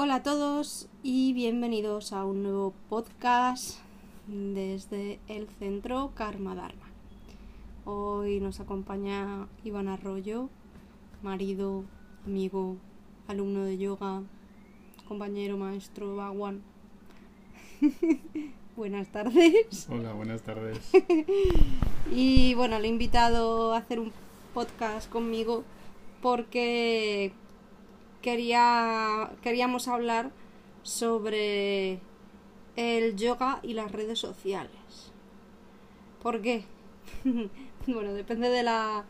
Hola a todos y bienvenidos a un nuevo podcast desde el centro Karma Dharma. Hoy nos acompaña Iván Arroyo, marido, amigo, alumno de yoga, compañero, maestro, Bagwan. buenas tardes. Hola, buenas tardes. y bueno, le he invitado a hacer un podcast conmigo porque quería, queríamos hablar sobre el yoga y las redes sociales. ¿Por qué? bueno, depende de la,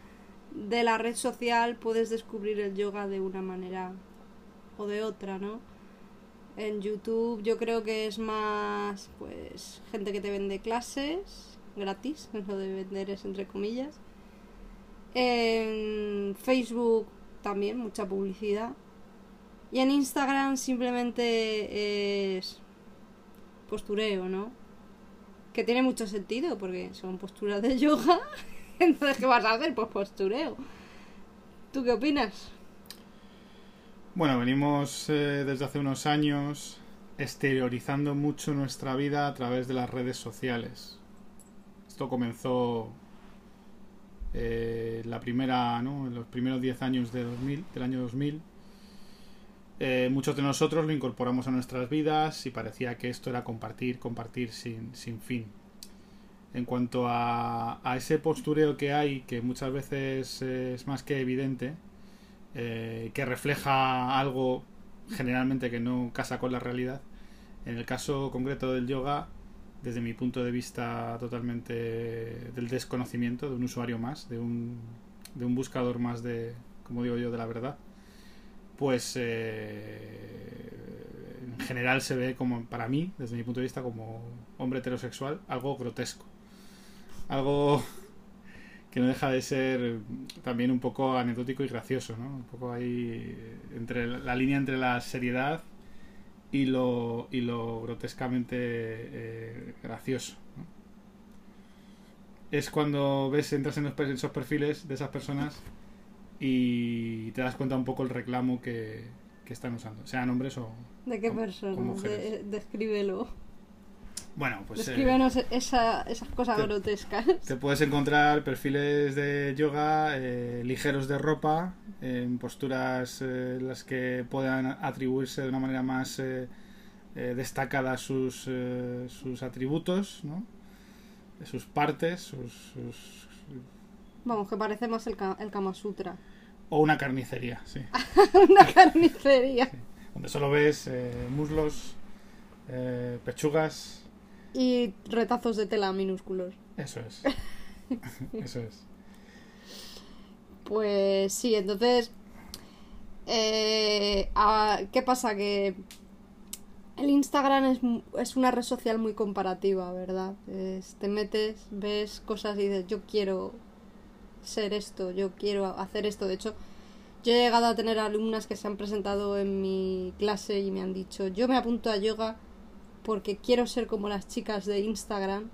de la red social, puedes descubrir el yoga de una manera o de otra, ¿no? En YouTube yo creo que es más, pues, gente que te vende clases gratis, lo de vender es entre comillas. En Facebook también, mucha publicidad. Y en Instagram simplemente es postureo, ¿no? Que tiene mucho sentido porque son posturas de yoga. Entonces, ¿qué vas a hacer? Pues postureo. ¿Tú qué opinas? Bueno, venimos eh, desde hace unos años exteriorizando mucho nuestra vida a través de las redes sociales. Esto comenzó eh, la primera, ¿no? en los primeros 10 años de 2000, del año 2000 eh, muchos de nosotros lo incorporamos a nuestras vidas y parecía que esto era compartir, compartir sin, sin fin. En cuanto a, a, ese postureo que hay, que muchas veces es más que evidente, eh, que refleja algo generalmente que no casa con la realidad, en el caso concreto del yoga, desde mi punto de vista totalmente del desconocimiento, de un usuario más, de un, de un buscador más de, como digo yo, de la verdad, pues eh, en general se ve como, para mí, desde mi punto de vista, como hombre heterosexual, algo grotesco. Algo que no deja de ser también un poco anecdótico y gracioso, ¿no? Un poco ahí entre la línea entre la seriedad y lo, y lo grotescamente eh, gracioso. Es cuando ves, entras en esos perfiles de esas personas y te das cuenta un poco el reclamo que, están usando, sean hombres o. ¿De qué personas? descríbelo. Bueno, pues. Descríbenos eh, esa, esas cosas grotescas. Te puedes encontrar perfiles de yoga eh, ligeros de ropa, en posturas eh, las que puedan atribuirse de una manera más destacada sus, sus atributos, ¿no? sus partes, sus, sus Vamos, que parece más el, el Kama Sutra. O una carnicería, sí. una carnicería. Donde solo ves eh, muslos, eh, pechugas. Y retazos de tela minúsculos. Eso es. Eso es. Pues sí, entonces. Eh, ¿Qué pasa? Que el Instagram es, es, una red social muy comparativa, ¿verdad? te metes, ves cosas y dices, yo quiero ser esto, yo quiero hacer esto. De hecho, yo he llegado a tener alumnas que se han presentado en mi clase y me han dicho, yo me apunto a yoga porque quiero ser como las chicas de Instagram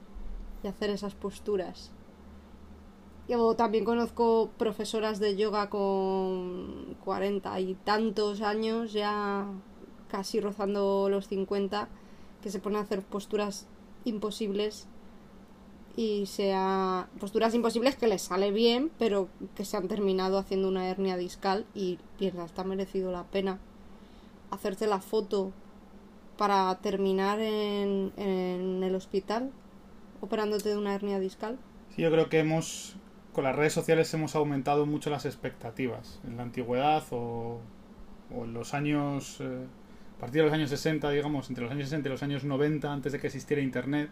y hacer esas posturas. Yo también conozco profesoras de yoga con cuarenta y tantos años, ya casi rozando los 50, que se ponen a hacer posturas imposibles y sea posturas imposibles que les sale bien, pero que se han terminado haciendo una hernia discal y piensas, está merecido la pena hacerte la foto para terminar en, en el hospital operándote de una hernia discal. Sí, yo creo que hemos, con las redes sociales hemos aumentado mucho las expectativas. En la antigüedad o, o en los años, eh, a partir de los años 60, digamos, entre los años 60 y los años 90, antes de que existiera Internet,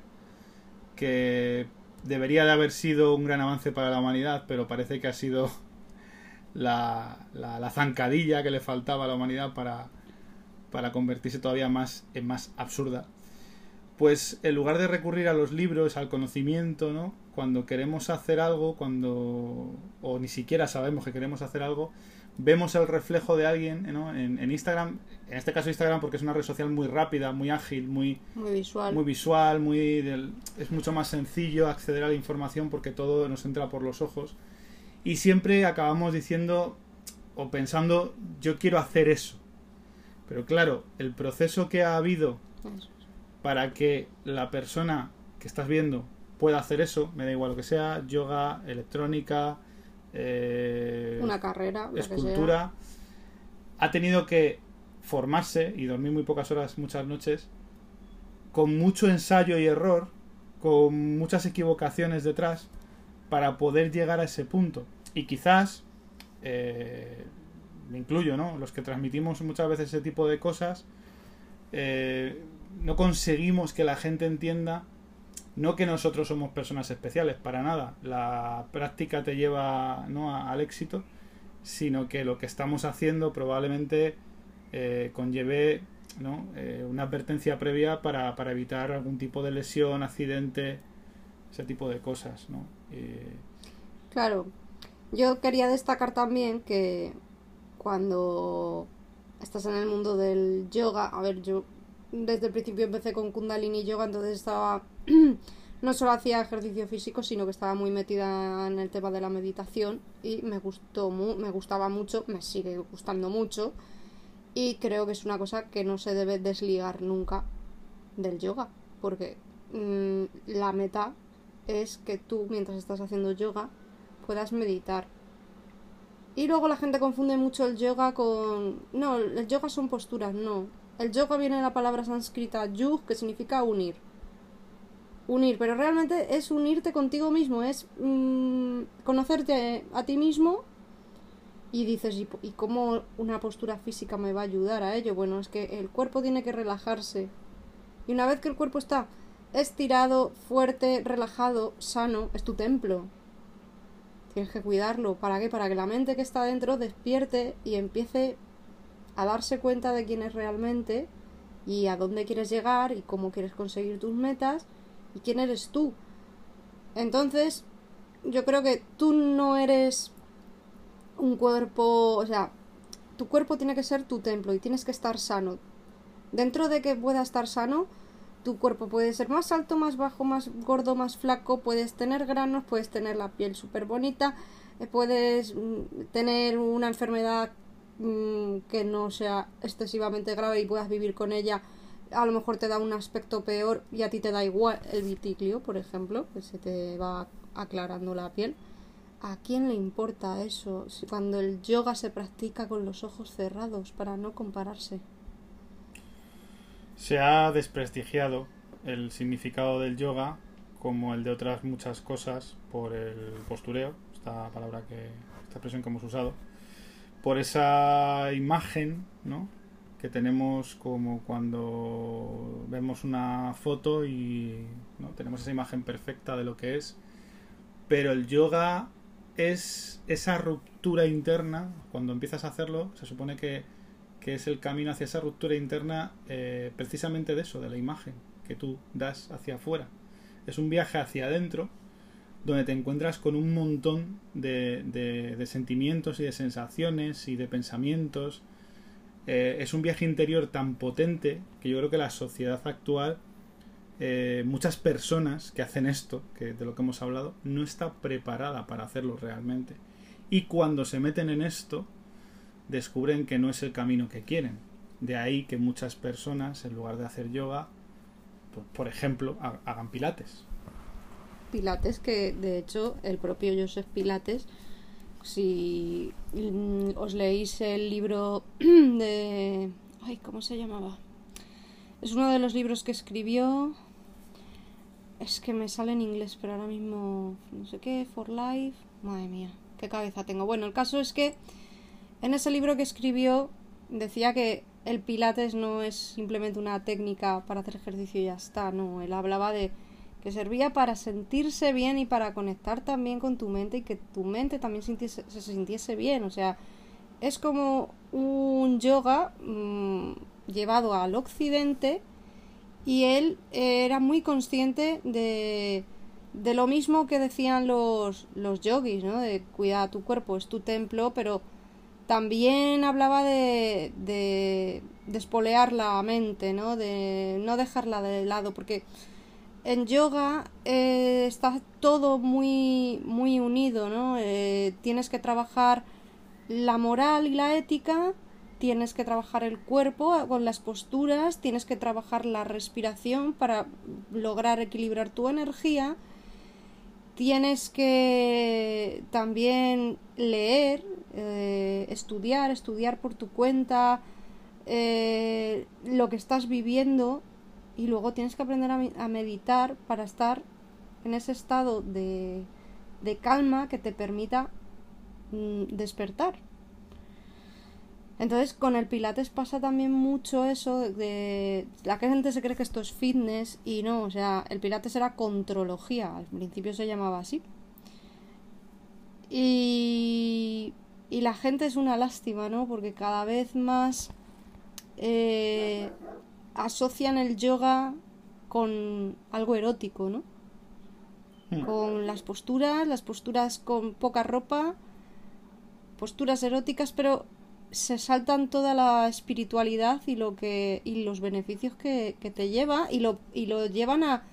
que debería de haber sido un gran avance para la humanidad, pero parece que ha sido la, la, zancadilla que le faltaba a la humanidad para, para convertirse todavía más en más absurda. Pues en lugar de recurrir a los libros, al conocimiento, ¿no? Cuando queremos hacer algo, cuando o ni siquiera sabemos que queremos hacer algo, vemos el reflejo de alguien en, Instagram, en este caso Instagram porque es una red social muy rápida, muy ágil, muy, muy visual, muy visual muy es mucho más sencillo acceder a la información porque todo nos entra por los ojos. Y siempre acabamos diciendo o pensando yo quiero hacer eso. Pero claro, el proceso que ha habido para que la persona que estás viendo pueda hacer eso, me da igual lo que sea, yoga, electrónica, eh, Una carrera, escultura, ha tenido que formarse y dormir muy pocas horas muchas noches, con mucho ensayo y error, con muchas equivocaciones detrás, para poder llegar a ese punto. Y quizás, eh, me incluyo, ¿no? Los que transmitimos muchas veces ese tipo de cosas, eh, no conseguimos que la gente entienda no que nosotros somos personas especiales, para nada. La práctica te lleva ¿no? al éxito, sino que lo que estamos haciendo probablemente eh, conlleve ¿no? Eh, una advertencia previa para, para evitar algún tipo de lesión, accidente, ese tipo de cosas. ¿no? Eh, Claro, yo quería destacar también que cuando estás en el mundo del yoga, a ver, yo desde el principio empecé con Kundalini Yoga, entonces estaba, no solo hacía ejercicio físico, sino que estaba muy metida en el tema de la meditación y me gustó, me gustaba mucho, me sigue gustando mucho y creo que es una cosa que no se debe desligar nunca del yoga, porque mm, la meta es que tú mientras estás haciendo yoga puedas meditar. Y luego la gente confunde mucho el yoga con... No, el yoga son posturas, no. El yoga viene de la palabra sánscrita yug, que significa unir. Unir, pero realmente es unirte contigo mismo, es mm, conocerte a ti mismo y dices, ¿y, ¿y cómo una postura física me va a ayudar a ello? Bueno, es que el cuerpo tiene que relajarse. Y una vez que el cuerpo está estirado, fuerte, relajado, sano, es tu templo. Tienes que cuidarlo. ¿Para qué? Para que la mente que está dentro despierte y empiece a darse cuenta de quién es realmente y a dónde quieres llegar y cómo quieres conseguir tus metas y quién eres tú. Entonces, yo creo que tú no eres un cuerpo, o sea, tu cuerpo tiene que ser tu templo y tienes que estar sano. Dentro de que pueda estar sano, tu cuerpo puede ser más alto, más bajo, más gordo, más flaco, puedes tener granos, puedes tener la piel súper bonita, eh, puedes mm, tener una enfermedad mm, que no sea excesivamente grave y puedas vivir con ella. A lo mejor te da un aspecto peor y a ti te da igual el vitiglio, por ejemplo, que se te va aclarando la piel. ¿A quién le importa eso cuando el yoga se practica con los ojos cerrados para no compararse? se ha desprestigiado el significado del yoga como el de otras muchas cosas por el postureo, esta palabra que, esta expresión que hemos usado, por esa imagen, ¿no? Que tenemos como cuando vemos una foto y ¿no? tenemos esa imagen perfecta de lo que es, pero el yoga es esa ruptura interna, cuando empiezas a hacerlo, se supone que, que es el camino hacia esa ruptura interna eh, precisamente de eso, de la imagen que tú das hacia afuera. Es un viaje hacia adentro donde te encuentras con un montón de, de- de sentimientos y de sensaciones y de pensamientos. Eh, es un viaje interior tan potente que yo creo que la sociedad actual, eh, muchas personas que hacen esto, que de lo que hemos hablado, no está preparada para hacerlo realmente. Y cuando se meten en esto, descubren que no es el camino que quieren. De ahí que muchas personas, en lugar de hacer yoga, por, ejemplo, ha- hagan pilates. Pilates, que de hecho el propio Joseph Pilates, si mm, os leéis el libro de... Ay, ¿cómo se llamaba? Es uno de los libros que escribió... Es que me sale en inglés, pero ahora mismo no sé qué, For Life. Madre mía, qué cabeza tengo. Bueno, el caso es que en ese libro que escribió decía que el Pilates no es simplemente una técnica para hacer ejercicio y ya está, no, él hablaba de que servía para sentirse bien y para conectar también con tu mente y que tu mente también se sintiese bien. O sea, es como un yoga mm, llevado al occidente y él era muy consciente de, de lo mismo que decían los, los yogis, ¿no? De cuidar tu cuerpo, es tu templo, pero también hablaba de, de despolear la mente, ¿no? De no dejarla de lado, porque en yoga eh, está todo muy, muy unido, ¿no? Eh, tienes que trabajar la moral y la ética, tienes que trabajar el cuerpo con las posturas, tienes que trabajar la respiración para lograr equilibrar tu energía, tienes que también leer, eh, estudiar, estudiar por tu cuenta lo que estás viviendo y luego tienes que aprender a, meditar para estar en ese estado de, de calma que te permita mm, despertar. Entonces con el pilates pasa también mucho eso de la gente se cree que esto es fitness y no, o sea, el pilates era contrología, al principio se llamaba así. Y, y la gente es una lástima, ¿no? Porque cada vez más eh, asocian el yoga con algo erótico, ¿no? Hmm. Con las posturas, las posturas con poca ropa, posturas eróticas, pero se saltan toda la espiritualidad y lo que y los beneficios que, que te lleva y lo, y lo llevan a,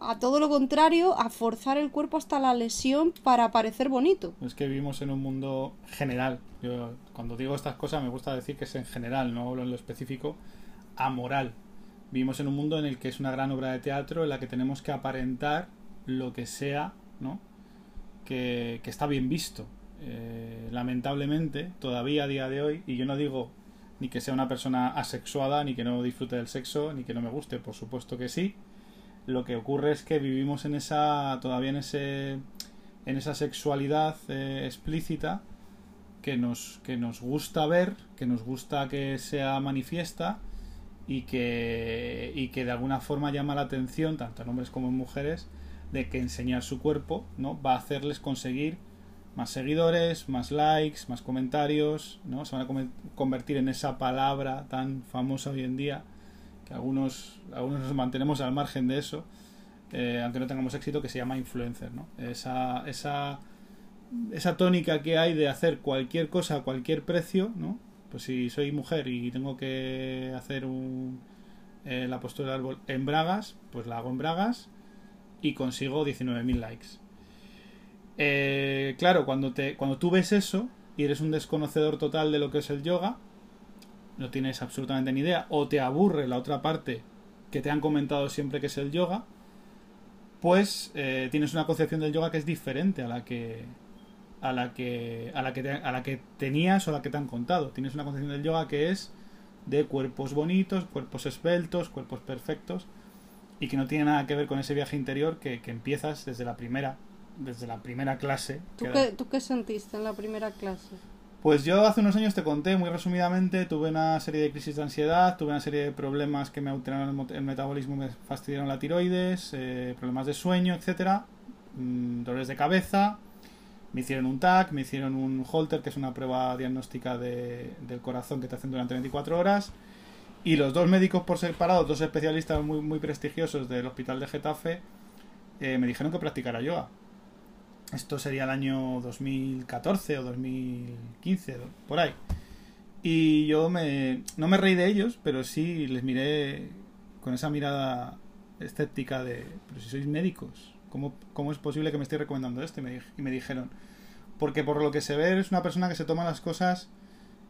a todo lo contrario, a forzar el cuerpo hasta la lesión para parecer bonito. Es que vivimos en un mundo general. Yo cuando digo estas cosas me gusta decir que es en general, no hablo en lo específico, amoral. Vivimos en un mundo en el que es una gran obra de teatro en la que tenemos que aparentar lo que sea, ¿no? Que, está bien visto. Eh, lamentablemente, todavía a día de hoy, y yo no digo ni que sea una persona asexuada, ni que no disfrute del sexo, ni que no me guste, por supuesto que sí. Lo que ocurre es que vivimos en esa, todavía en ese, en esa sexualidad eh, explícita que nos, que nos gusta ver, que nos gusta que sea manifiesta y que, y que de alguna forma llama la atención, tanto en hombres como en mujeres, de que enseñar su cuerpo ¿no? va a hacerles conseguir más seguidores, más likes, más comentarios, ¿no? Se van a convertir en esa palabra tan famosa hoy en día, que algunos, algunos nos mantenemos al margen de eso, eh, aunque no tengamos éxito, que se llama influencer, ¿no? Esa, esa, esa tónica que hay de hacer cualquier cosa a cualquier precio, ¿no? Pues si soy mujer y tengo que hacer un, eh, la postura del árbol en bragas, pues la hago en bragas y consigo 19.000 likes. Eh, claro, cuando, te, cuando tú ves eso y eres un desconocedor total de lo que es el yoga, no tienes absolutamente ni idea, o te aburre la otra parte que te han comentado siempre que es el yoga, pues eh, tienes una concepción del yoga que es diferente a la que a la que a la que a la que tenías o a la que te han contado. Tienes una concepción del yoga que es de cuerpos bonitos, cuerpos esbeltos, cuerpos perfectos y que no tiene nada que ver con ese viaje interior que, que empiezas desde la primera desde la primera clase. ¿Tú qué, ¿Tú qué sentiste en la primera clase? Pues yo hace unos años te conté muy resumidamente, tuve una serie de crisis de ansiedad, tuve una serie de problemas que me alteraron el, metabolismo, me fastidiaron la tiroides, eh, problemas de sueño, etcétera, mm, dolores de cabeza, me hicieron un TAC, me hicieron un Holter, que es una prueba diagnóstica de, del corazón que te hacen durante 24 horas, y los dos médicos por separado, dos especialistas muy, muy prestigiosos del hospital de Getafe, eh, me dijeron que practicara yoga. Esto sería el año 2014 o 2015, por ahí. Y yo me, no me reí de ellos, pero sí les miré con esa mirada escéptica de, pero si sois médicos, ¿cómo, cómo es posible que me estéis recomendando esto? Y me, y me, dijeron, porque por lo que se ve es una persona que se toma las cosas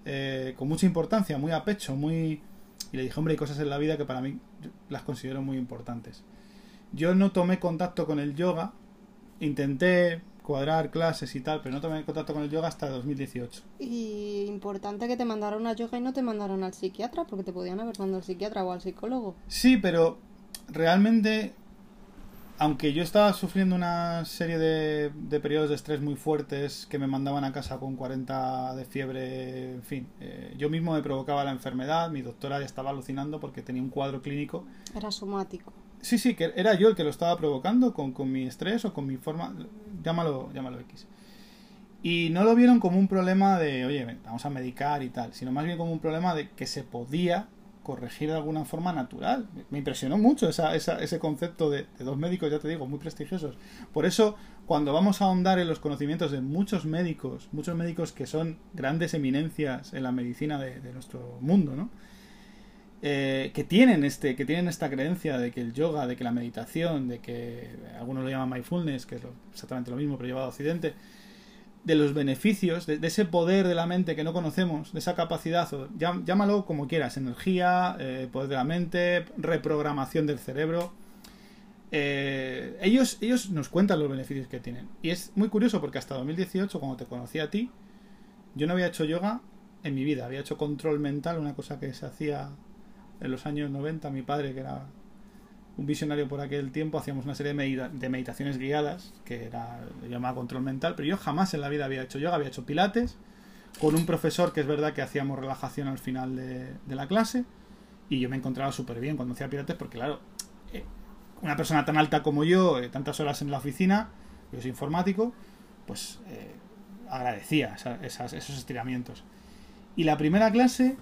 eh, con mucha importancia, muy a pecho, muy... Y le dije, hombre, hay cosas en la vida que para mí las considero muy importantes. Yo no tomé contacto con el yoga, intenté cuadrar clases y tal, pero no tomé contacto con el yoga hasta 2018. Y importante que te mandaron a yoga y no te mandaron al psiquiatra, porque te podían haber mandado al psiquiatra o al psicólogo. Sí, pero realmente, aunque yo estaba sufriendo una serie de, de periodos de estrés muy fuertes que me mandaban a casa con 40 de fiebre, en fin, eh, yo mismo me provocaba la enfermedad, mi doctora ya estaba alucinando porque tenía un cuadro clínico. Era somático. Sí, sí, que era yo el que lo estaba provocando con, con mi estrés o con mi forma, llámalo, llámalo X. Y no lo vieron como un problema de, oye, vamos a medicar y tal, sino más bien como un problema de que se podía corregir de alguna forma natural. Me impresionó mucho esa, esa, ese concepto de, dos médicos, ya te digo, muy prestigiosos. Por eso, cuando vamos a ahondar en los conocimientos de muchos médicos, muchos médicos que son grandes eminencias en la medicina de, de nuestro mundo, ¿no? Eh, que tienen este que tienen esta creencia de que el yoga de que la meditación de que algunos lo llaman mindfulness que es exactamente lo mismo pero llevado a occidente de los beneficios, de, ese poder de la mente que no conocemos, de esa capacidad, o llámalo como quieras, energía, eh, poder de la mente, reprogramación del cerebro. Eh, ellos, ellos nos cuentan los beneficios que tienen. Y es muy curioso porque hasta 2018, cuando te conocí a ti, yo no había hecho yoga en mi vida. Había hecho control mental, una cosa que se hacía en los años 90. Mi padre, que era un visionario por aquel tiempo, hacíamos una serie de, meditaciones guiadas, que era llamada control mental, pero yo jamás en la vida había hecho yoga, había hecho pilates, con un profesor que es verdad que hacíamos relajación al final de, la clase, y yo me encontraba súper bien cuando hacía pilates, porque claro, eh, una persona tan alta como yo, eh, tantas horas en la oficina, yo soy informático, pues eh, agradecía esos estiramientos. Y la primera clase,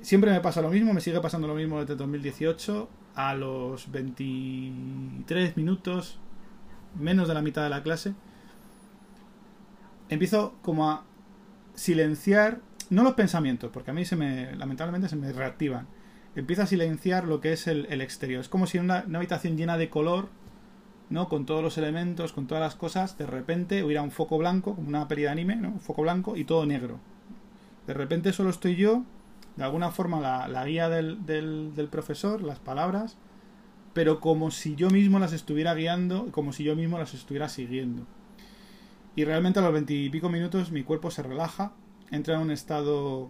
siempre me pasa lo mismo, me sigue pasando lo mismo desde 2018, a los 23 minutos, menos de la mitad de la clase, empiezo como a silenciar, no los pensamientos, porque a mí se me, lamentablemente se me reactivan. Empiezo a silenciar lo que es el, exterior. Es como si en una, habitación llena de color, ¿no? Con todos los elementos, con todas las cosas, de repente hubiera un foco blanco, como una peli de anime, ¿no? Un foco blanco y todo negro. De repente solo estoy yo de alguna forma la, guía del, del, profesor, las palabras, pero como si yo mismo las estuviera guiando, como si yo mismo las estuviera siguiendo. Y realmente a los veintipico minutos mi cuerpo se relaja, entra en un estado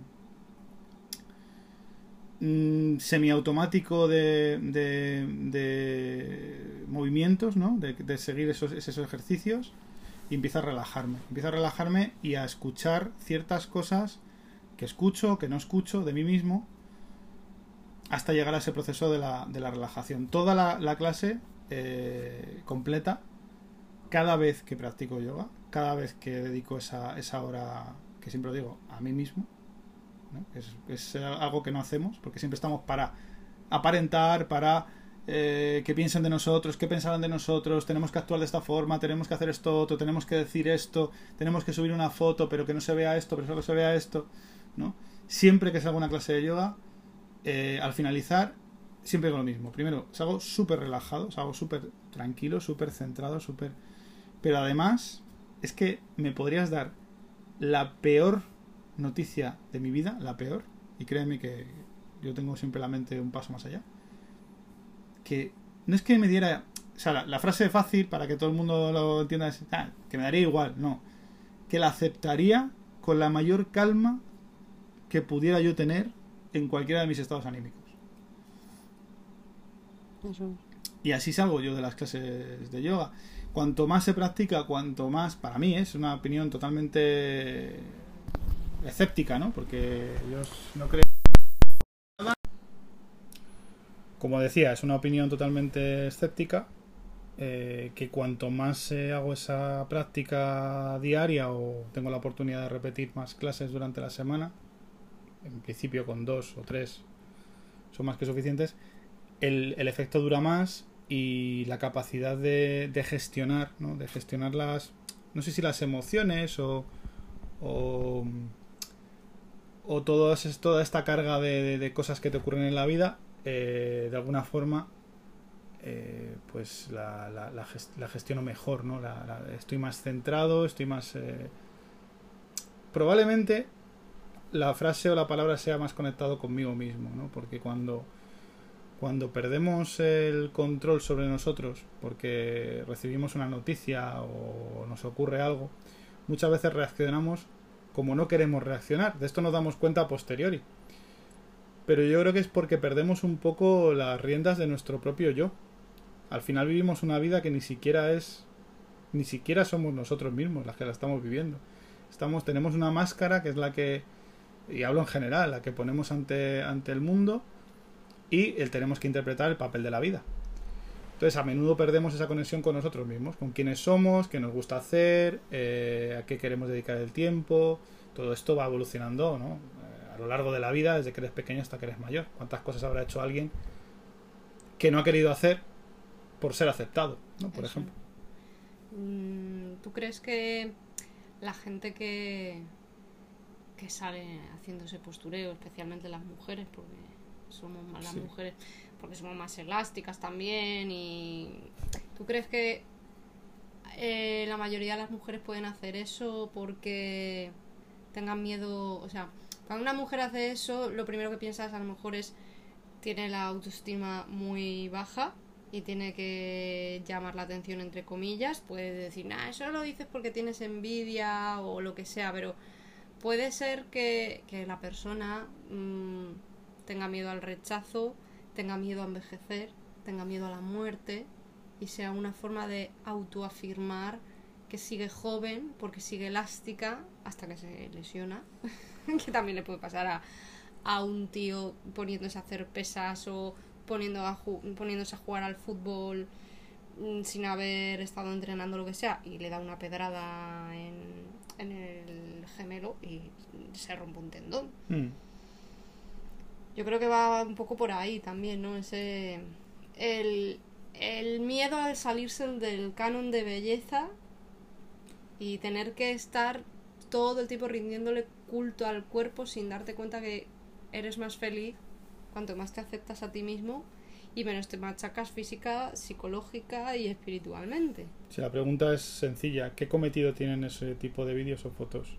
mm, semiautomático de, de, de, movimientos, ¿no? De, de seguir esos, esos ejercicios y empieza a relajarme. Empieza a relajarme y a escuchar ciertas cosas que escucho, que no escucho de mí mismo, hasta llegar a ese proceso de la, de la relajación. Toda la, clase eh, completa, cada vez que practico yoga, cada vez que dedico esa, esa hora, que siempre digo, a mí mismo, es, es, algo que no hacemos, porque siempre estamos para aparentar, para eh, que piensen de nosotros, que pensarán de nosotros, tenemos que actuar de esta forma, tenemos que hacer esto otro, tenemos que decir esto, tenemos que subir una foto, pero que no se vea esto, pero solo se vea esto. ¿No? Siempre que salgo una clase de yoga, eh, al finalizar, siempre hago lo mismo. Primero, salgo súper relajado, salgo súper tranquilo, súper centrado, súper... Pero además, es que me podrías dar la peor noticia de mi vida, la peor, y créeme que yo tengo siempre la mente un paso más allá, que no es que me diera... O sea, la, frase fácil para que todo el mundo lo entienda es ah, que me daría igual, no. Que la aceptaría con la mayor calma que pudiera yo tener en cualquiera de mis estados anímicos. Y así salgo yo de las clases de yoga. Cuanto más se practica, cuanto más, para mí es una opinión totalmente escéptica, ¿no? Porque yo no creo... Como decía, es una opinión totalmente escéptica. Eh, que cuanto más hago esa práctica diaria o tengo la oportunidad de repetir más clases durante la semana, en principio con dos o tres son más que suficientes, el, efecto dura más y la capacidad de, gestionar, ¿no? de gestionar las, no sé si las emociones o, o, o toda esta carga de, cosas que te ocurren en la vida, eh, de alguna forma, eh, pues la, la, gestiono mejor, ¿no? estoy más centrado, estoy más... Eh, probablemente la frase o la palabra sea más conectado conmigo mismo, ¿no? Porque cuando, cuando perdemos el control sobre nosotros, porque recibimos una noticia o nos ocurre algo, muchas veces reaccionamos como no queremos reaccionar. De esto nos damos cuenta a posteriori. Pero yo creo que es porque perdemos un poco las riendas de nuestro propio yo. Al final vivimos una vida que ni siquiera es ni siquiera somos nosotros mismos las que la estamos viviendo. Estamos tenemos una máscara que es la que y hablo en general, la que ponemos ante, ante el mundo y el tenemos que interpretar el papel de la vida. Entonces a menudo perdemos esa conexión con nosotros mismos, con quiénes somos, qué nos gusta hacer, eh, a qué queremos dedicar el tiempo. Todo esto va evolucionando ¿no? Eh, a lo largo de la vida, desde que eres pequeño hasta que eres mayor. ¿Cuántas cosas habrá hecho alguien que no ha querido hacer por ser aceptado, ¿no? por ejemplo? Mm, ¿Tú crees que la gente que, que sale haciéndose postureo, especialmente las mujeres, porque somos más las mujeres, porque somos más elásticas también. Y tú crees que eh, la mayoría de las mujeres pueden hacer eso porque tengan miedo, o sea, cuando una mujer hace eso, lo primero que piensas a lo mejor es tiene la autoestima muy baja y tiene que llamar la atención entre comillas, puede decir, nah, eso lo dices porque tienes envidia o lo que sea, pero puede ser que, que la persona mmm, tenga miedo al rechazo, tenga miedo a envejecer, tenga miedo a la muerte y sea una forma de autoafirmar que sigue joven porque sigue elástica hasta que se lesiona, que también le puede pasar a, a un tío poniéndose a hacer pesas o poniéndose a jugar al fútbol mm, sin haber estado entrenando lo que sea y le da una pedrada en, en el gemelo y se rompe un tendón. Mm. Yo creo que va un poco por ahí también, ¿no? Ese. El, el miedo al salirse del canon de belleza y tener que estar todo el tiempo rindiéndole culto al cuerpo sin darte cuenta que eres más feliz cuanto más te aceptas a ti mismo y menos te machacas física, psicológica y espiritualmente. Si la pregunta es sencilla, ¿qué cometido tienen ese tipo de vídeos o fotos?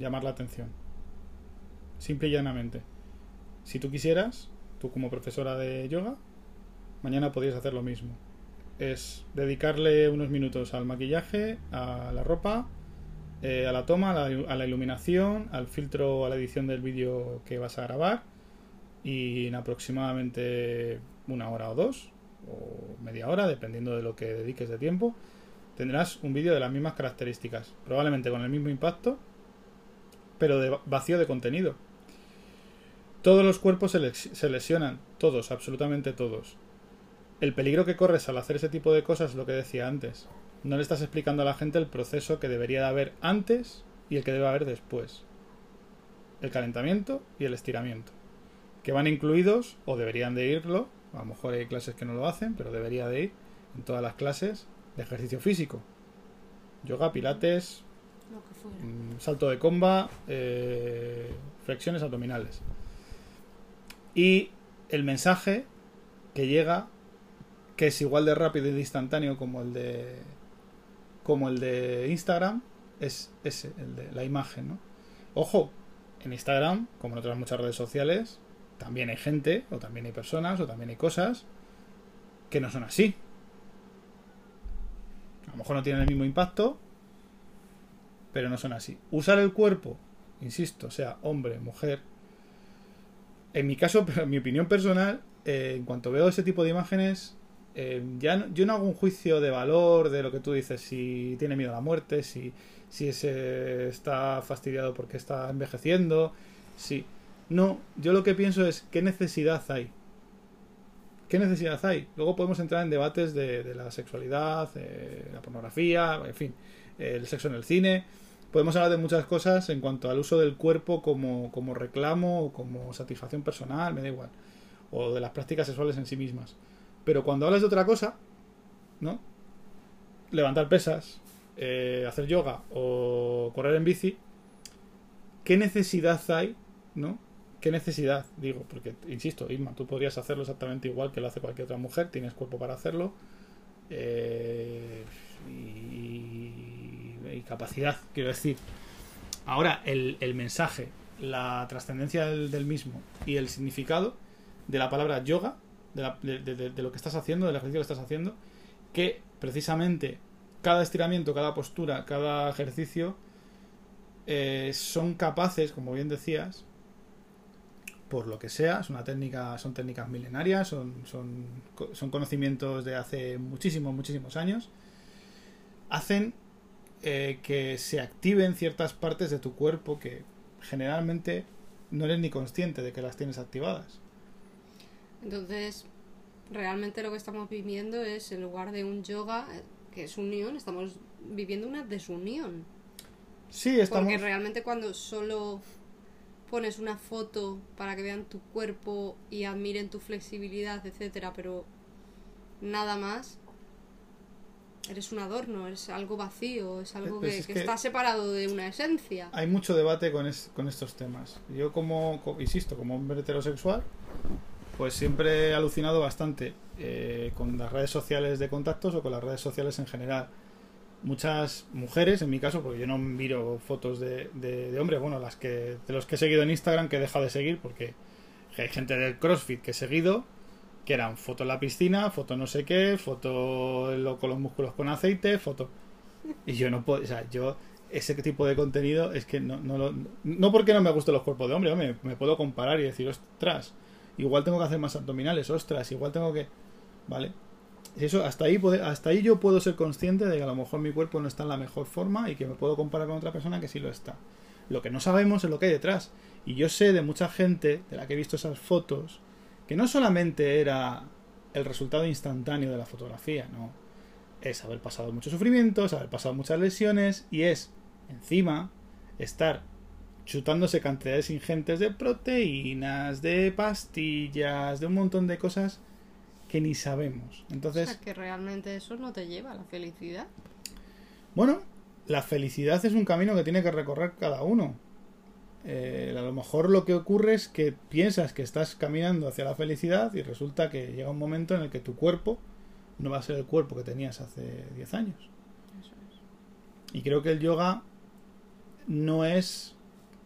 Llamar la atención. Simple y llanamente. Si tú quisieras, tú como profesora de yoga, mañana podrías hacer lo mismo. Es dedicarle unos minutos al maquillaje, a la ropa, eh, a la toma, a la, a la iluminación, al filtro, a la edición del vídeo que vas a grabar y en aproximadamente una hora o dos o media hora, dependiendo de lo que dediques de tiempo, tendrás un vídeo de las mismas características, probablemente con el mismo impacto, pero de vacío de contenido. Todos los cuerpos se, se lesionan, todos, absolutamente todos. El peligro que corres al hacer ese tipo de cosas es lo que decía antes. No le estás explicando a la gente el proceso que debería de haber antes y el que debe haber después. El calentamiento y el estiramiento que van incluidos, o deberían de irlo, a lo mejor hay clases que no lo hacen, pero debería de ir en todas las clases de ejercicio físico. Yoga, pilates, mm, salto de comba, eh, flexiones abdominales. Y el mensaje que llega, que es igual de rápido y de instantáneo como el de como el de Instagram, es ese, el de la imagen, ¿no? Ojo, en Instagram, como en otras muchas redes sociales, también hay gente, o también hay personas, o también hay cosas que no son así. A lo mejor no tienen el mismo impacto, pero no son así. Usar el cuerpo, insisto, sea hombre, mujer. En mi caso, mi opinión personal, eh, en cuanto veo ese tipo de imágenes, eh, ya no, yo no hago un juicio de valor de lo que tú dices, si tiene miedo a la muerte, si, si ese está fastidiado porque está envejeciendo, si no, yo lo que pienso es qué necesidad hay. ¿Qué necesidad hay? Luego podemos entrar en debates de, de la sexualidad, de la pornografía, en fin, el sexo en el cine. Podemos hablar de muchas cosas en cuanto al uso del cuerpo como, como reclamo o como satisfacción personal, me da igual. O de las prácticas sexuales en sí mismas. Pero cuando hablas de otra cosa, ¿no? Levantar pesas, eh, hacer yoga o correr en bici, ¿qué necesidad hay, ¿no? ¿Qué necesidad? Digo, porque, insisto, Isma, tú podrías hacerlo exactamente igual que lo hace cualquier otra mujer, tienes cuerpo para hacerlo eh, y, y, capacidad, quiero decir. Ahora, el, el mensaje, la trascendencia del, mismo y el significado de la palabra yoga, de, la, de, de lo que estás haciendo, del ejercicio que estás haciendo, que precisamente cada estiramiento, cada postura, cada ejercicio eh, son capaces, como bien decías, por lo que sea, es una técnica, son técnicas milenarias, son, son, son conocimientos de hace muchísimos, muchísimos años, hacen eh, que se activen ciertas partes de tu cuerpo que generalmente no eres ni consciente de que las tienes activadas. Entonces, realmente lo que estamos viviendo es, en lugar de un yoga, que es unión, estamos viviendo una desunión. Sí, estamos... Porque realmente cuando solo pones una foto para que vean tu cuerpo y admiren tu flexibilidad, etcétera, pero nada más. Eres un adorno, es algo vacío, es algo pues que, es que, que, está separado de una esencia. Hay mucho debate con, es, con estos temas. Yo como, como, insisto, como hombre heterosexual, pues siempre he alucinado bastante eh, con las redes sociales de contactos o con las redes sociales en general. muchas mujeres, en mi caso, porque yo no miro fotos de, de, hombres, bueno, las que de los que he seguido en Instagram que he dejado de seguir porque hay gente del CrossFit que he seguido que eran foto en la piscina, foto no sé qué, foto con los músculos con aceite, foto y yo no puedo, o sea, yo ese tipo de contenido es que no no lo, no porque no me gusten los cuerpos de hombre, hombre, me puedo comparar y decir, "Ostras, igual tengo que hacer más abdominales, ostras, igual tengo que, ¿vale? Eso, hasta ahí, hasta ahí yo puedo ser consciente de que a lo mejor mi cuerpo no está en la mejor forma y que me puedo comparar con otra persona que sí lo está. Lo que no sabemos es lo que hay detrás. Y yo sé de mucha gente de la que he visto esas fotos que no solamente era el resultado instantáneo de la fotografía, no. Es haber pasado muchos sufrimientos, haber pasado muchas lesiones y es, encima, estar chutándose cantidades ingentes de proteínas, de pastillas, de un montón de cosas que ni sabemos. Entonces, o sea, que realmente eso no te lleva a la felicidad. Bueno, la felicidad es un camino que tiene que recorrer cada uno. Eh, a lo mejor lo que ocurre es que piensas que estás caminando hacia la felicidad y resulta que llega un momento en el que tu cuerpo no va a ser el cuerpo que tenías hace 10 años. Eso es. Y creo que el yoga no es,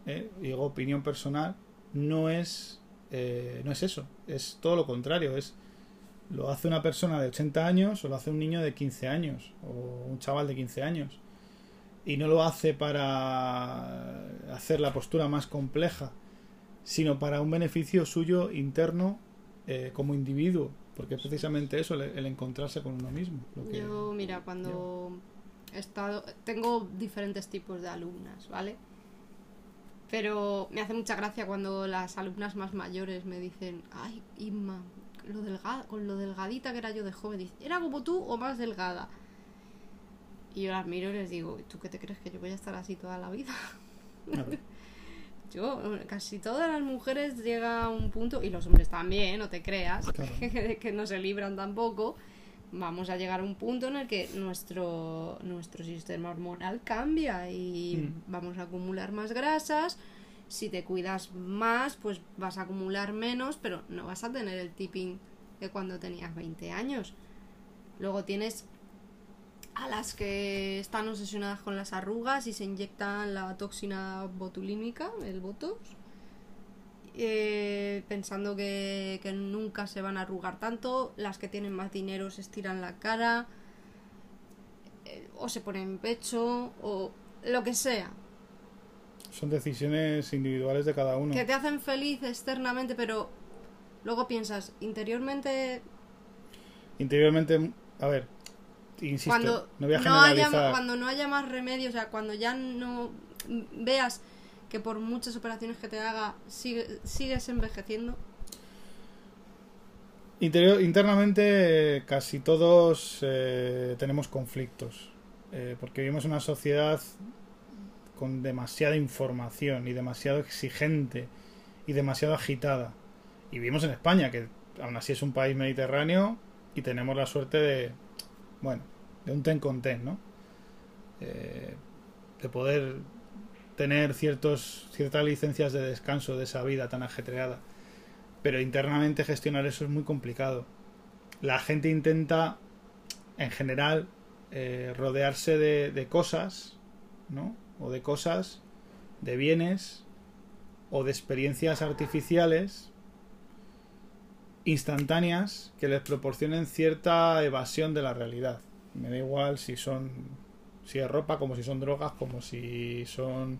eh, digo opinión personal, no es, eh, no es eso, es todo lo contrario, es lo hace una persona de 80 años o lo hace un niño de 15 años o un chaval de 15 años. Y no lo hace para hacer la postura más compleja, sino para un beneficio suyo interno eh, como individuo, porque es precisamente eso, el, encontrarse con uno mismo. yo, mira, cuando he estado, tengo diferentes tipos de alumnas, ¿vale? Pero me hace mucha gracia cuando las alumnas más mayores me dicen, ay, Inma, lo delgada, con lo delgadita que era yo de joven. Dice, ¿era como tú o más delgada? Y yo las miro y les digo, ¿tú qué te crees que yo voy a estar así toda la vida? yo, casi todas las mujeres llega a un punto, y los hombres también, no te creas, que, no se libran tampoco. Vamos a llegar a un punto en el que nuestro, nuestro sistema hormonal cambia y mm. vamos a acumular más grasas, si te cuidas más, pues vas a acumular menos, pero no vas a tener el tipping de cuando tenías 20 años. Luego tienes a las que están obsesionadas con las arrugas y se inyectan la toxina botulínica, el botox, eh, pensando que, que, nunca se van a arrugar tanto. Las que tienen más dinero se estiran la cara, eh, o se ponen pecho, o lo que sea. Son decisiones individuales de cada uno. Que te hacen feliz externamente, pero luego piensas, interiormente... Interiormente, a ver, insisto, cuando no voy a no haya, Cuando no haya más remedio, o sea, cuando ya no veas que por muchas operaciones que te haga sigues envejeciendo. Interior, internamente casi todos eh, tenemos conflictos, eh, porque vivimos una sociedad con demasiada información y demasiado exigente y demasiado agitada. Y vivimos en España, que aún así es un país mediterráneo y tenemos la suerte de, bueno, de un ten con ten, ¿no? Eh, de poder tener ciertos, ciertas licencias de descanso de esa vida tan ajetreada. Pero internamente gestionar eso es muy complicado. La gente intenta, en general, eh, rodearse de, de cosas, ¿no? o de cosas, de bienes o de experiencias artificiales instantáneas que les proporcionen cierta evasión de la realidad. Me da igual si son si es ropa, como si son drogas, como si son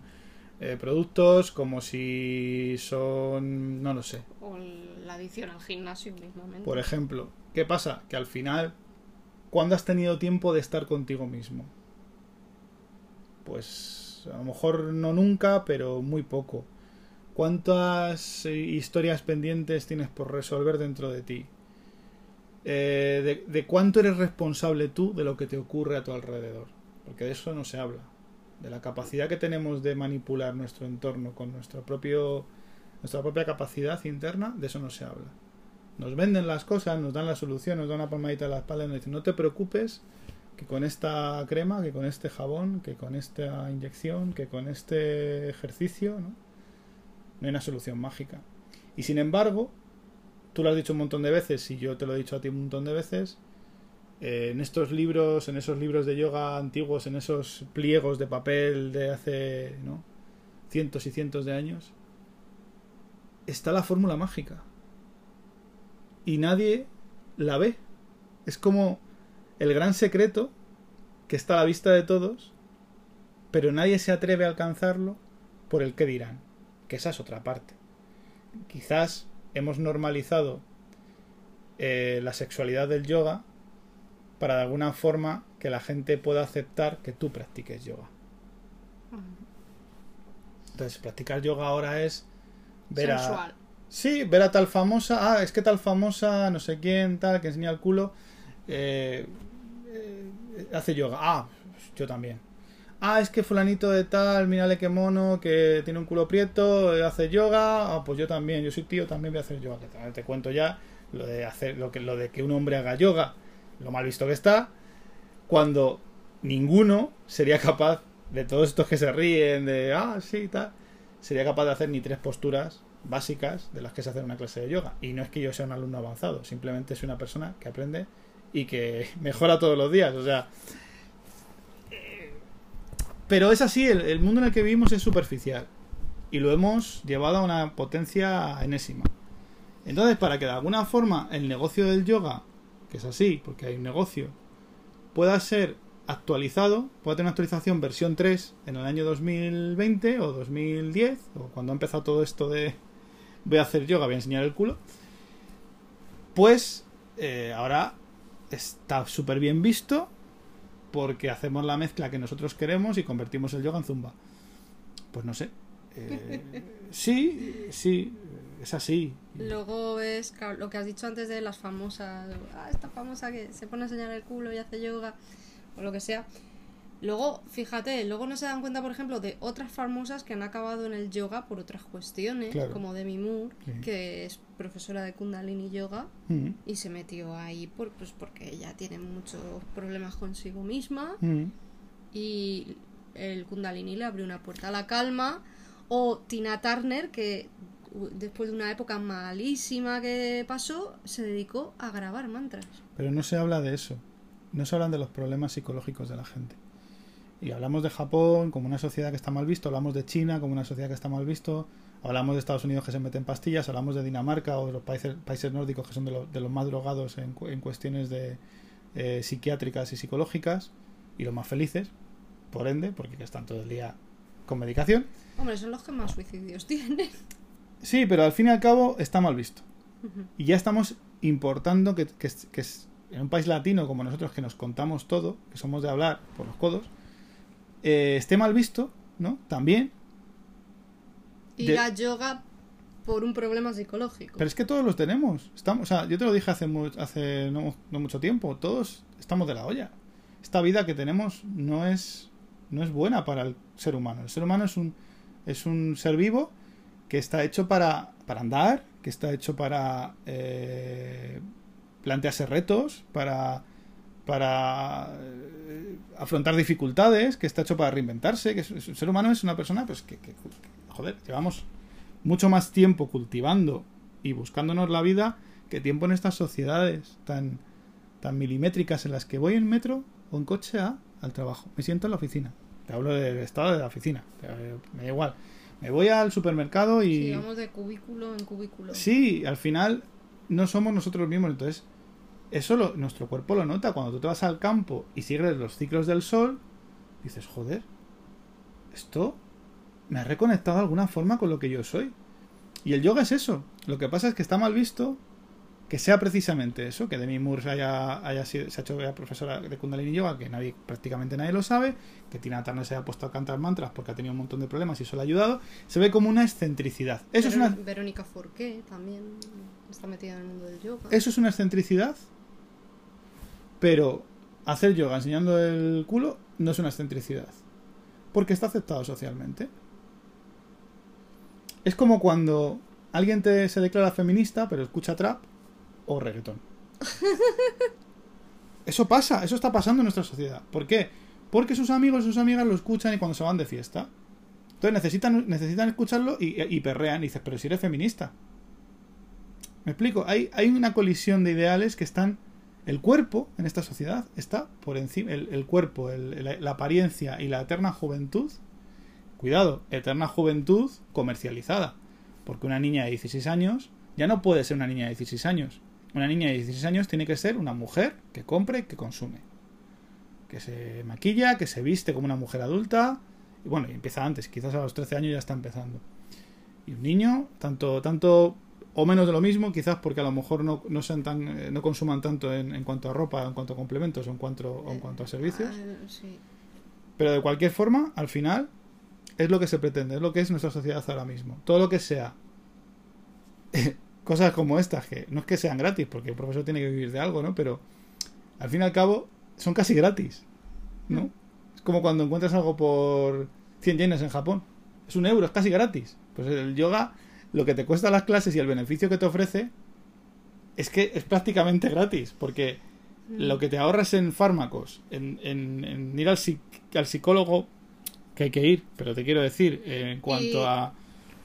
eh, productos, como si son no lo sé. O la adicción al gimnasio mismamente. Por ejemplo, ¿qué pasa? Que al final ¿cuándo has tenido tiempo de estar contigo mismo? Pues a lo mejor no nunca, pero muy poco. ¿Cuántas eh, historias pendientes tienes por resolver dentro de ti? Eh, de, cuánto eres responsable tú de lo que te ocurre a tu alrededor? Porque de eso no se habla. De la capacidad que tenemos de manipular nuestro entorno con propio, nuestra propia capacidad interna, de eso no se habla. Nos venden las cosas, nos dan la solución, nos dan una palmadita en la espalda y nos dicen no te preocupes, que con esta crema, que con este jabón, que con esta inyección, que con este ejercicio, ¿no? No hay una solución mágica. Y sin embargo, tú lo has dicho un montón de veces y yo te lo he dicho a ti un montón de veces, eh, en estos libros, en esos libros de yoga antiguos, en esos pliegos de papel de hace ¿no? cientos y cientos de años, está la fórmula mágica. Y nadie la ve. Es como el gran secreto que está a la vista de todos, pero nadie se atreve a alcanzarlo por el que dirán, que esa es otra parte. Quizás hemos normalizado eh, la sexualidad del yoga para de alguna forma que la gente pueda aceptar que tú practiques yoga. Entonces, practicar yoga ahora es ver Sensual. a... Sí, ver a tal famosa, ah, es que tal famosa, no sé quién, tal, que enseña el culo, eh, eh, hace yoga. Ah, yo también. Ah, es que fulanito de tal, mírale qué mono, que tiene un culo prieto, eh, hace yoga. Ah, pues yo también, yo soy tío, también voy a hacer yoga. Te, te cuento ya lo de hacer, lo que, lo de que un hombre haga yoga, lo mal visto que está, cuando ninguno sería capaz de todos estos que se ríen de ah, sí, tal, sería capaz de hacer ni tres posturas básicas de las que se hace una clase de yoga. Y no es que yo sea un alumno avanzado, simplemente soy una persona que aprende y que mejora todos los días. O sea. Pero es así, el, el mundo en el que vivimos es superficial. Y lo hemos llevado a una potencia enésima. Entonces, para que de alguna forma el negocio del yoga, que es así, porque hay un negocio, pueda ser actualizado, pueda tener una actualización versión 3 en el año 2020 o 2010, o cuando ha empezado todo esto de voy a hacer yoga, voy a enseñar el culo, pues eh, ahora está súper bien visto porque hacemos la mezcla que nosotros queremos y convertimos el yoga en zumba. Pues no sé. Eh, sí, sí, es así. Luego es claro, lo que has dicho antes de las famosas. Ah, esta famosa que se pone a enseñar el culo y hace yoga o lo que sea. Luego, fíjate, luego no se dan cuenta, por ejemplo, de otras famosas que han acabado en el yoga por otras cuestiones, Claro. como Demi Moore, Sí. que es profesora de Kundalini Yoga Mm, y se metió ahí por, pues porque ella tiene muchos problemas consigo misma mm. y el Kundalini le abrió una puerta a la calma. O Tina Turner, que después de una época malísima que pasó, se dedicó a grabar mantras. Pero no se habla de eso. No se hablan de los problemas psicológicos de la gente. Y hablamos de Japón como una sociedad que está mal visto, hablamos de China como una sociedad que está mal visto, hablamos de Estados Unidos que se meten pastillas, hablamos de Dinamarca o de los países, países nórdicos que son de, los- de los más drogados en, en cuestiones de eh, psiquiátricas y psicológicas y los más felices, por ende, porque están todo el día con medicación. Hombre, son los que más suicidios tienen. Sí, pero al fin y al cabo está mal visto. Y ya estamos importando que, que, que en un país latino como nosotros que nos contamos todo, que somos de hablar por los codos, eh, esté mal visto, ¿no? También. Ir De- a yoga por un problema psicológico. Pero es que todos los tenemos. Estamos, o sea, yo te lo dije hace, mu- hace no, no mucho tiempo. Todos estamos de la olla. Esta vida que tenemos no es, no es buena para el ser humano. El ser humano es un, es un ser vivo que está hecho para, para andar, que está hecho para eh, plantearse retos, para, para eh, afrontar dificultades, que está hecho para reinventarse. Que el ser humano es una persona pues que, que- que, joder, llevamos mucho más tiempo cultivando y buscándonos la vida que tiempo en estas sociedades tan, tan milimétricas en las que voy en metro o en coche a, al trabajo. Me siento en la oficina. Te hablo del estado de la oficina. Eh, Me da igual. Me voy al supermercado y... Sí, vamos de cubículo en cubículo. Sí, al final no somos nosotros mismos. Entonces, eso lo- nuestro cuerpo lo nota. Cuando tú te vas al campo y sigues los ciclos del sol, dices, joder, esto me ha reconectado de alguna forma con lo que yo soy. Y el yoga es eso. Lo que pasa es que está mal visto que sea precisamente eso, que Demi Moore se haya, haya sido, se ha hecho profesora de Kundalini Yoga, que nadie, prácticamente nadie lo sabe, que Tina Turner se haya puesto a cantar mantras porque ha tenido un montón de problemas y eso le ha ayudado, se ve como una excentricidad. Eso es una, Verónica Forqué también está metida en el mundo del yoga. Eso es una excentricidad, pero hacer yoga enseñando el culo no es una excentricidad, porque está aceptado socialmente. Es como cuando alguien te, se declara feminista, pero escucha trap o reggaetón. Eso pasa, eso está pasando en nuestra sociedad. ¿Por qué? Porque sus amigos y sus amigas lo escuchan y cuando se van de fiesta. Entonces necesitan, necesitan escucharlo y, y perrean y dices, pero si eres feminista. ¿Me explico? Hay, hay una colisión de ideales que están El cuerpo en esta sociedad está por encima, el, cuerpo, la, apariencia y la eterna juventud, cuidado, eterna juventud comercializada, porque una niña de 16 años ya no puede ser una niña de 16 años. Una niña de 16 años tiene que ser una mujer que compre que consume. Que se maquilla, que se viste como una mujer adulta. Y bueno, empieza antes, quizás a los 13 años ya está empezando. Y un niño, tanto, tanto o menos de lo mismo, quizás porque a lo mejor no, no sean tan, eh, no consuman tanto en, en cuanto a ropa, en cuanto a complementos o en cuanto, o en cuanto a servicios. Ah, sí. Pero de cualquier forma, al final, es lo que se pretende, es lo que es nuestra sociedad ahora mismo. Todo lo que sea cosas como estas, que no es que sean gratis, porque el profesor tiene que vivir de algo, ¿no? Pero al fin y al cabo, son casi gratis, ¿no? Es como cuando encuentras algo por 100 yenes en Japón. Es un euro, es casi gratis. Pues el yoga, lo que te cuesta las clases y el beneficio que te ofrece, es que es prácticamente gratis, porque lo que te ahorras en fármacos, en, en- en ir al, psic- al psicólogo, que hay que ir, pero te quiero decir, en cuanto Y- a...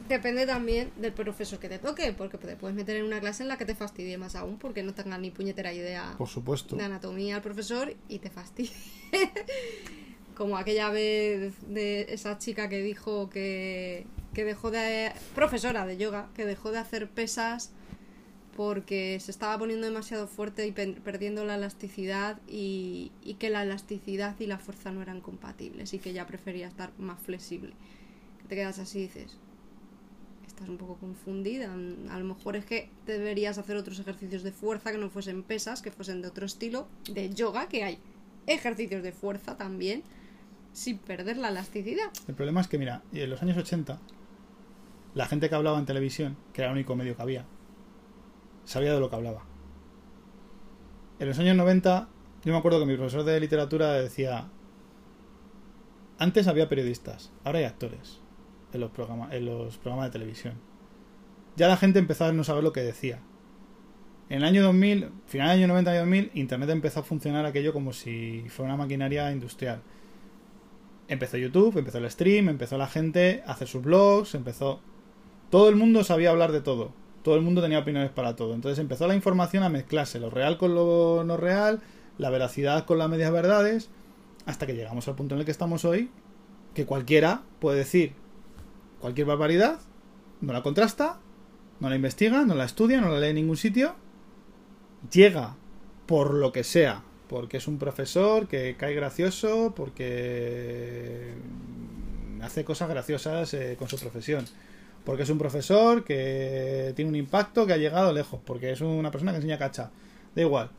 Depende también del profesor que te toque, porque te puedes meter en una clase en la que te fastidie más aún, porque no tenga ni puñetera idea Por supuesto. de anatomía el profesor y te fastidie. Como aquella vez de esa chica que dijo que, que dejó de... profesora de yoga, que dejó de hacer pesas porque se estaba poniendo demasiado fuerte y pe- perdiendo la elasticidad y, y que la elasticidad y la fuerza no eran compatibles y que ella prefería estar más flexible. Que te quedas así y dices, estás un poco confundida. A lo mejor es que deberías hacer otros ejercicios de fuerza que no fuesen pesas, que fuesen de otro estilo, de yoga, que hay ejercicios de fuerza también, sin perder la elasticidad. El problema es que, mira, en los años 80, la gente que hablaba en televisión, que era el único medio que había, sabía de lo que hablaba. En los años 90, yo me acuerdo que mi profesor de literatura decía, antes había periodistas, ahora hay actores en los, programa- en los programas de televisión. Ya la gente empezaba a no saber lo que decía. En el año 2000, final del año 90 y 2000, Internet empezó a funcionar aquello como si fuera una maquinaria industrial empezó YouTube, empezó el stream, empezó la gente a hacer sus blogs, empezó... Todo el mundo sabía hablar de todo, todo el mundo tenía opiniones para todo. Entonces empezó la información a mezclarse, lo real con lo no real, la veracidad con las medias verdades, hasta que llegamos al punto en el que estamos hoy, que cualquiera puede decir cualquier barbaridad, no la contrasta, no la investiga, no la estudia, no la lee en ningún sitio, llega por lo que sea, porque es un profesor que cae gracioso, porque hace cosas graciosas eh, con su profesión, porque es un profesor que tiene un impacto que ha llegado lejos, porque es una persona que enseña cacha, da igual.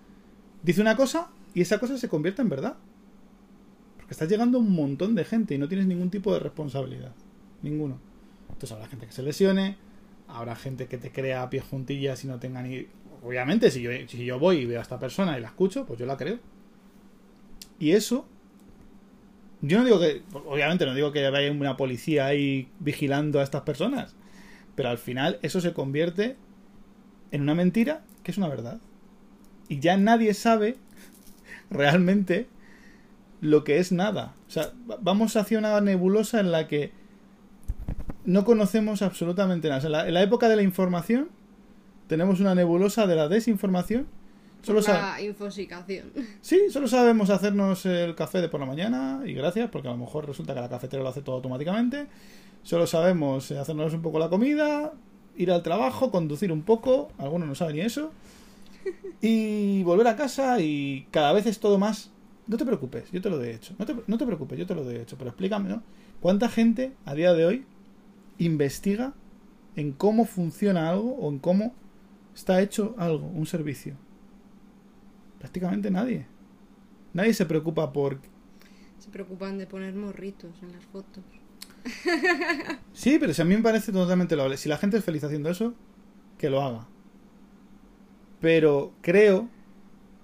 Dice una cosa y esa cosa se convierte en verdad. Porque estás llegando a un montón de gente y no tienes ningún tipo de responsabilidad. Ninguno. Entonces habrá gente que se lesione, habrá gente que te crea a pies juntillas y no tenga ni... Obviamente, si yo, si yo voy y veo a esta persona y la escucho, pues yo la creo. Y eso... Yo no digo que... Obviamente no digo que vaya una policía ahí vigilando a estas personas. Pero al final eso se convierte en una mentira que es una verdad. Y ya nadie sabe realmente lo que es nada. O sea, va- vamos hacia una nebulosa en la que no conocemos absolutamente nada. En la época de la información tenemos una nebulosa de la desinformación. Solo infosicación. Sí, solo sabemos hacernos el café de por la mañana y gracias, porque a lo mejor resulta que la cafetera lo hace todo automáticamente. Solo sabemos eh, hacernos un poco la comida, ir al trabajo, conducir un poco, algunos no saben ni eso, y volver a casa y cada vez es todo más... No te preocupes, yo te lo he hecho. No te, no te preocupes, yo te lo he hecho, pero explícame, ¿no? ¿Cuánta gente a día de hoy investiga en cómo funciona algo o en cómo está hecho algo, un servicio? Prácticamente nadie. Nadie se preocupa por... Se preocupan de poner morritos en las fotos. Sí, pero si a mí me parece totalmente loable. Si la gente es feliz haciendo eso, que lo haga. Pero creo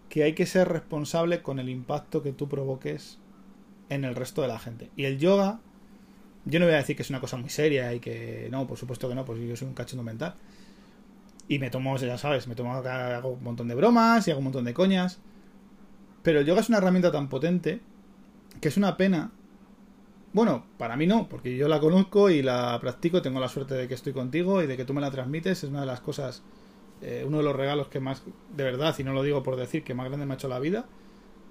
que hay que ser responsable con el impacto que tú provoques en el resto de la gente. Y el yoga, yo no voy a decir que es una cosa muy seria y que no, por supuesto que no, pues yo soy un cachondo mental. Y me tomo, ya sabes, me tomo, hago un montón de bromas y hago un montón de coñas. Pero el yoga es una herramienta tan potente que es una pena. Bueno, para mí no, porque yo la conozco y la practico, tengo la suerte de que estoy contigo y de que tú me la transmites, es una de las cosas eh, uno de los regalos que más, de verdad, y no lo digo por decir, que más grande me ha hecho la vida,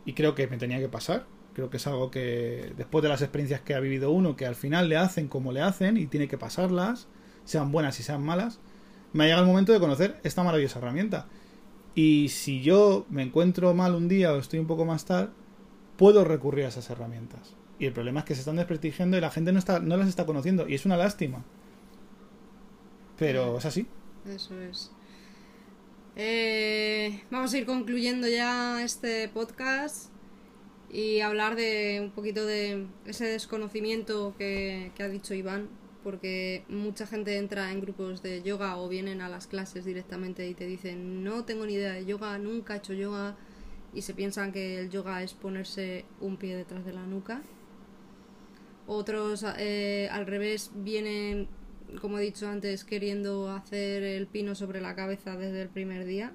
y creo que me tenía que pasar. Creo que es algo que, después de las experiencias que ha vivido uno, que al final le hacen como le hacen y tiene que pasarlas, sean buenas y sean malas, me ha llegado el momento de conocer esta maravillosa herramienta. Y si yo me encuentro mal un día o estoy un poco más tal, puedo recurrir a esas herramientas. Y el problema es que se están desprestigiando y la gente no, está, no las está conociendo. Y es una lástima. Pero es así. Eso es. Eh, vamos a ir concluyendo ya este podcast y hablar de un poquito de ese desconocimiento que ha dicho Iván, porque mucha gente entra en grupos de yoga o vienen a las clases directamente y te dicen no tengo ni idea de yoga, nunca he hecho yoga y se piensan que el yoga es ponerse un pie detrás de la nuca. Otros eh, al revés vienen como he dicho antes, queriendo hacer el pino sobre la cabeza desde el primer día.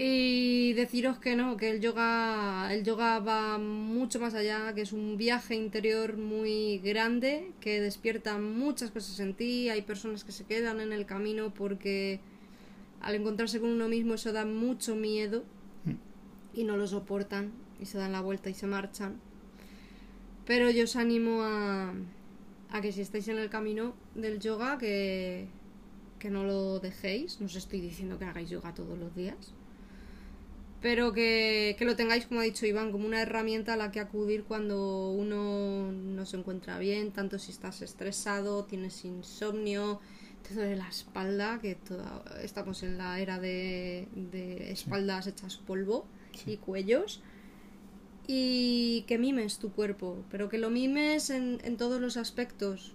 Y deciros que no, que el yoga, el yoga va mucho más allá, que es un viaje interior muy grande, que despierta muchas cosas en ti. Hay personas que se quedan en el camino porque al encontrarse con uno mismo eso da mucho miedo y no lo soportan y se dan la vuelta y se marchan. Pero yo os animo a, a que si estáis en el camino del yoga, que, que no lo dejéis. No os estoy diciendo que hagáis yoga todos los días. Pero que, que, lo tengáis, como ha dicho Iván, como una herramienta a la que acudir cuando uno no se encuentra bien, tanto si estás estresado, tienes insomnio, te duele la espalda, que estamos en la era de, de espaldas hechas polvo sí. y cuellos y que mimes tu cuerpo, pero que lo mimes en, en, todos los aspectos.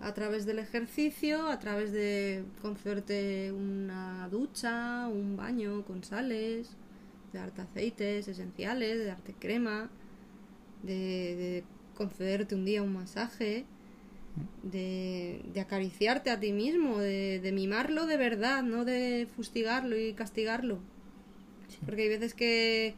A través del ejercicio, a través de concederte una ducha, un baño con sales, de darte aceites esenciales, de darte crema, de, de concederte un día un masaje, de, de acariciarte a ti mismo, de, de, mimarlo de verdad, no de fustigarlo y castigarlo. Sí. Porque hay veces que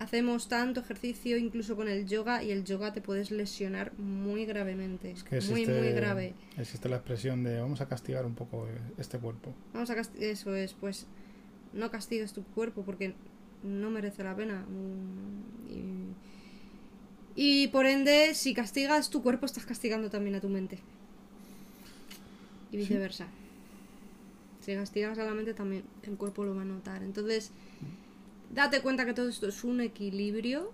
hacemos tanto ejercicio incluso con el yoga y el yoga te puedes lesionar muy gravemente. Es que existe, muy, muy grave. Existe la expresión de vamos a castigar un poco este cuerpo. Vamos a castigar, eso es, pues no castigues tu cuerpo porque no merece la pena. Y, y por ende, si castigas tu cuerpo, estás castigando también a tu mente. Y viceversa. ¿Sí? Si castigas a la mente, también el cuerpo lo va a notar. Entonces date cuenta que todo esto es un equilibrio,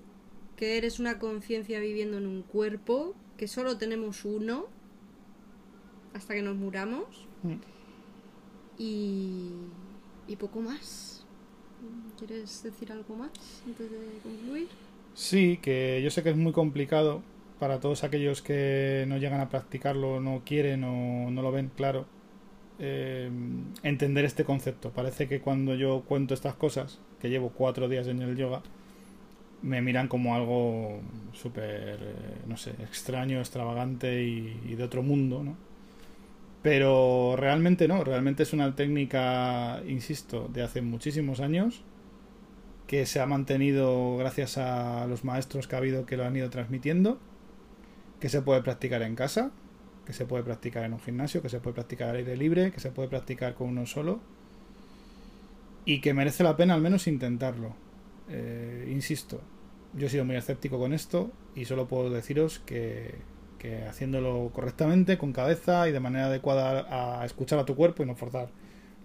que eres una conciencia viviendo en un cuerpo, que solo tenemos uno hasta que nos muramos. Mm. Y, y poco más. ¿Quieres decir algo más antes de concluir? Sí, que yo sé que es muy complicado para todos aquellos que no llegan a practicarlo, no quieren o no lo ven claro. Eh, entender este concepto. Parece que cuando yo cuento estas cosas, que llevo cuatro días en el yoga, me miran como algo súper, eh, no sé, extraño, extravagante y, y, de otro mundo, ¿no? Pero realmente no, realmente es una técnica, insisto, de hace muchísimos años que se ha mantenido gracias a los maestros que ha habido que lo han ido transmitiendo, que se puede practicar en casa, que se puede practicar en un gimnasio, que se puede practicar al aire libre, que se puede practicar con uno solo y que merece la pena al menos intentarlo. Eh, insisto, yo he sido muy escéptico con esto y solo puedo deciros que, que, haciéndolo correctamente, con cabeza y de manera adecuada a escuchar a tu cuerpo y no forzar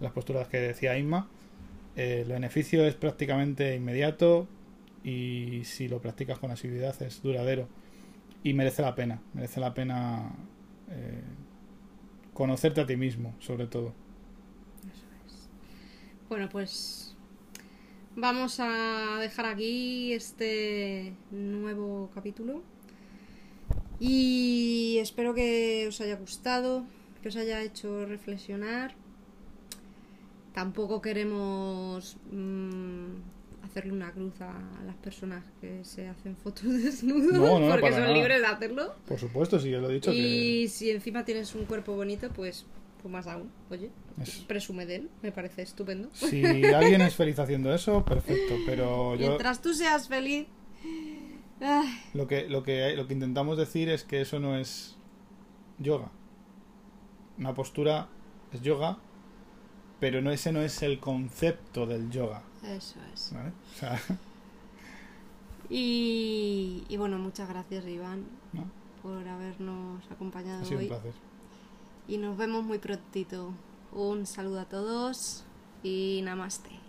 las posturas que decía Inma, eh, el beneficio es prácticamente inmediato y si lo practicas con asiduidad es duradero y merece la pena, merece la pena eh, conocerte a ti mismo, sobre todo. Bueno, pues vamos a dejar aquí este nuevo capítulo. Y espero que os haya gustado, que os haya hecho reflexionar. Tampoco queremos mmm, hacerle una cruz a las personas que se hacen fotos desnudos no, no, porque son nada. libres de hacerlo. Por supuesto, sí, yo lo he dicho. Y que... si encima tienes un cuerpo bonito, pues, pues más aún, oye, es... presume de él, me parece estupendo. Si alguien es feliz haciendo eso, perfecto, pero yo... Mientras tú seas feliz... Lo que, lo, que, lo que intentamos decir es que eso no es yoga. Una postura es yoga, pero no ese no es el concepto del yoga. Eso es. ¿Vale? O sea... y, y, bueno, muchas gracias Iván ¿No? por habernos acompañado. Ha sido hoy. un placer y nos vemos muy prontito. Un saludo a todos y namaste.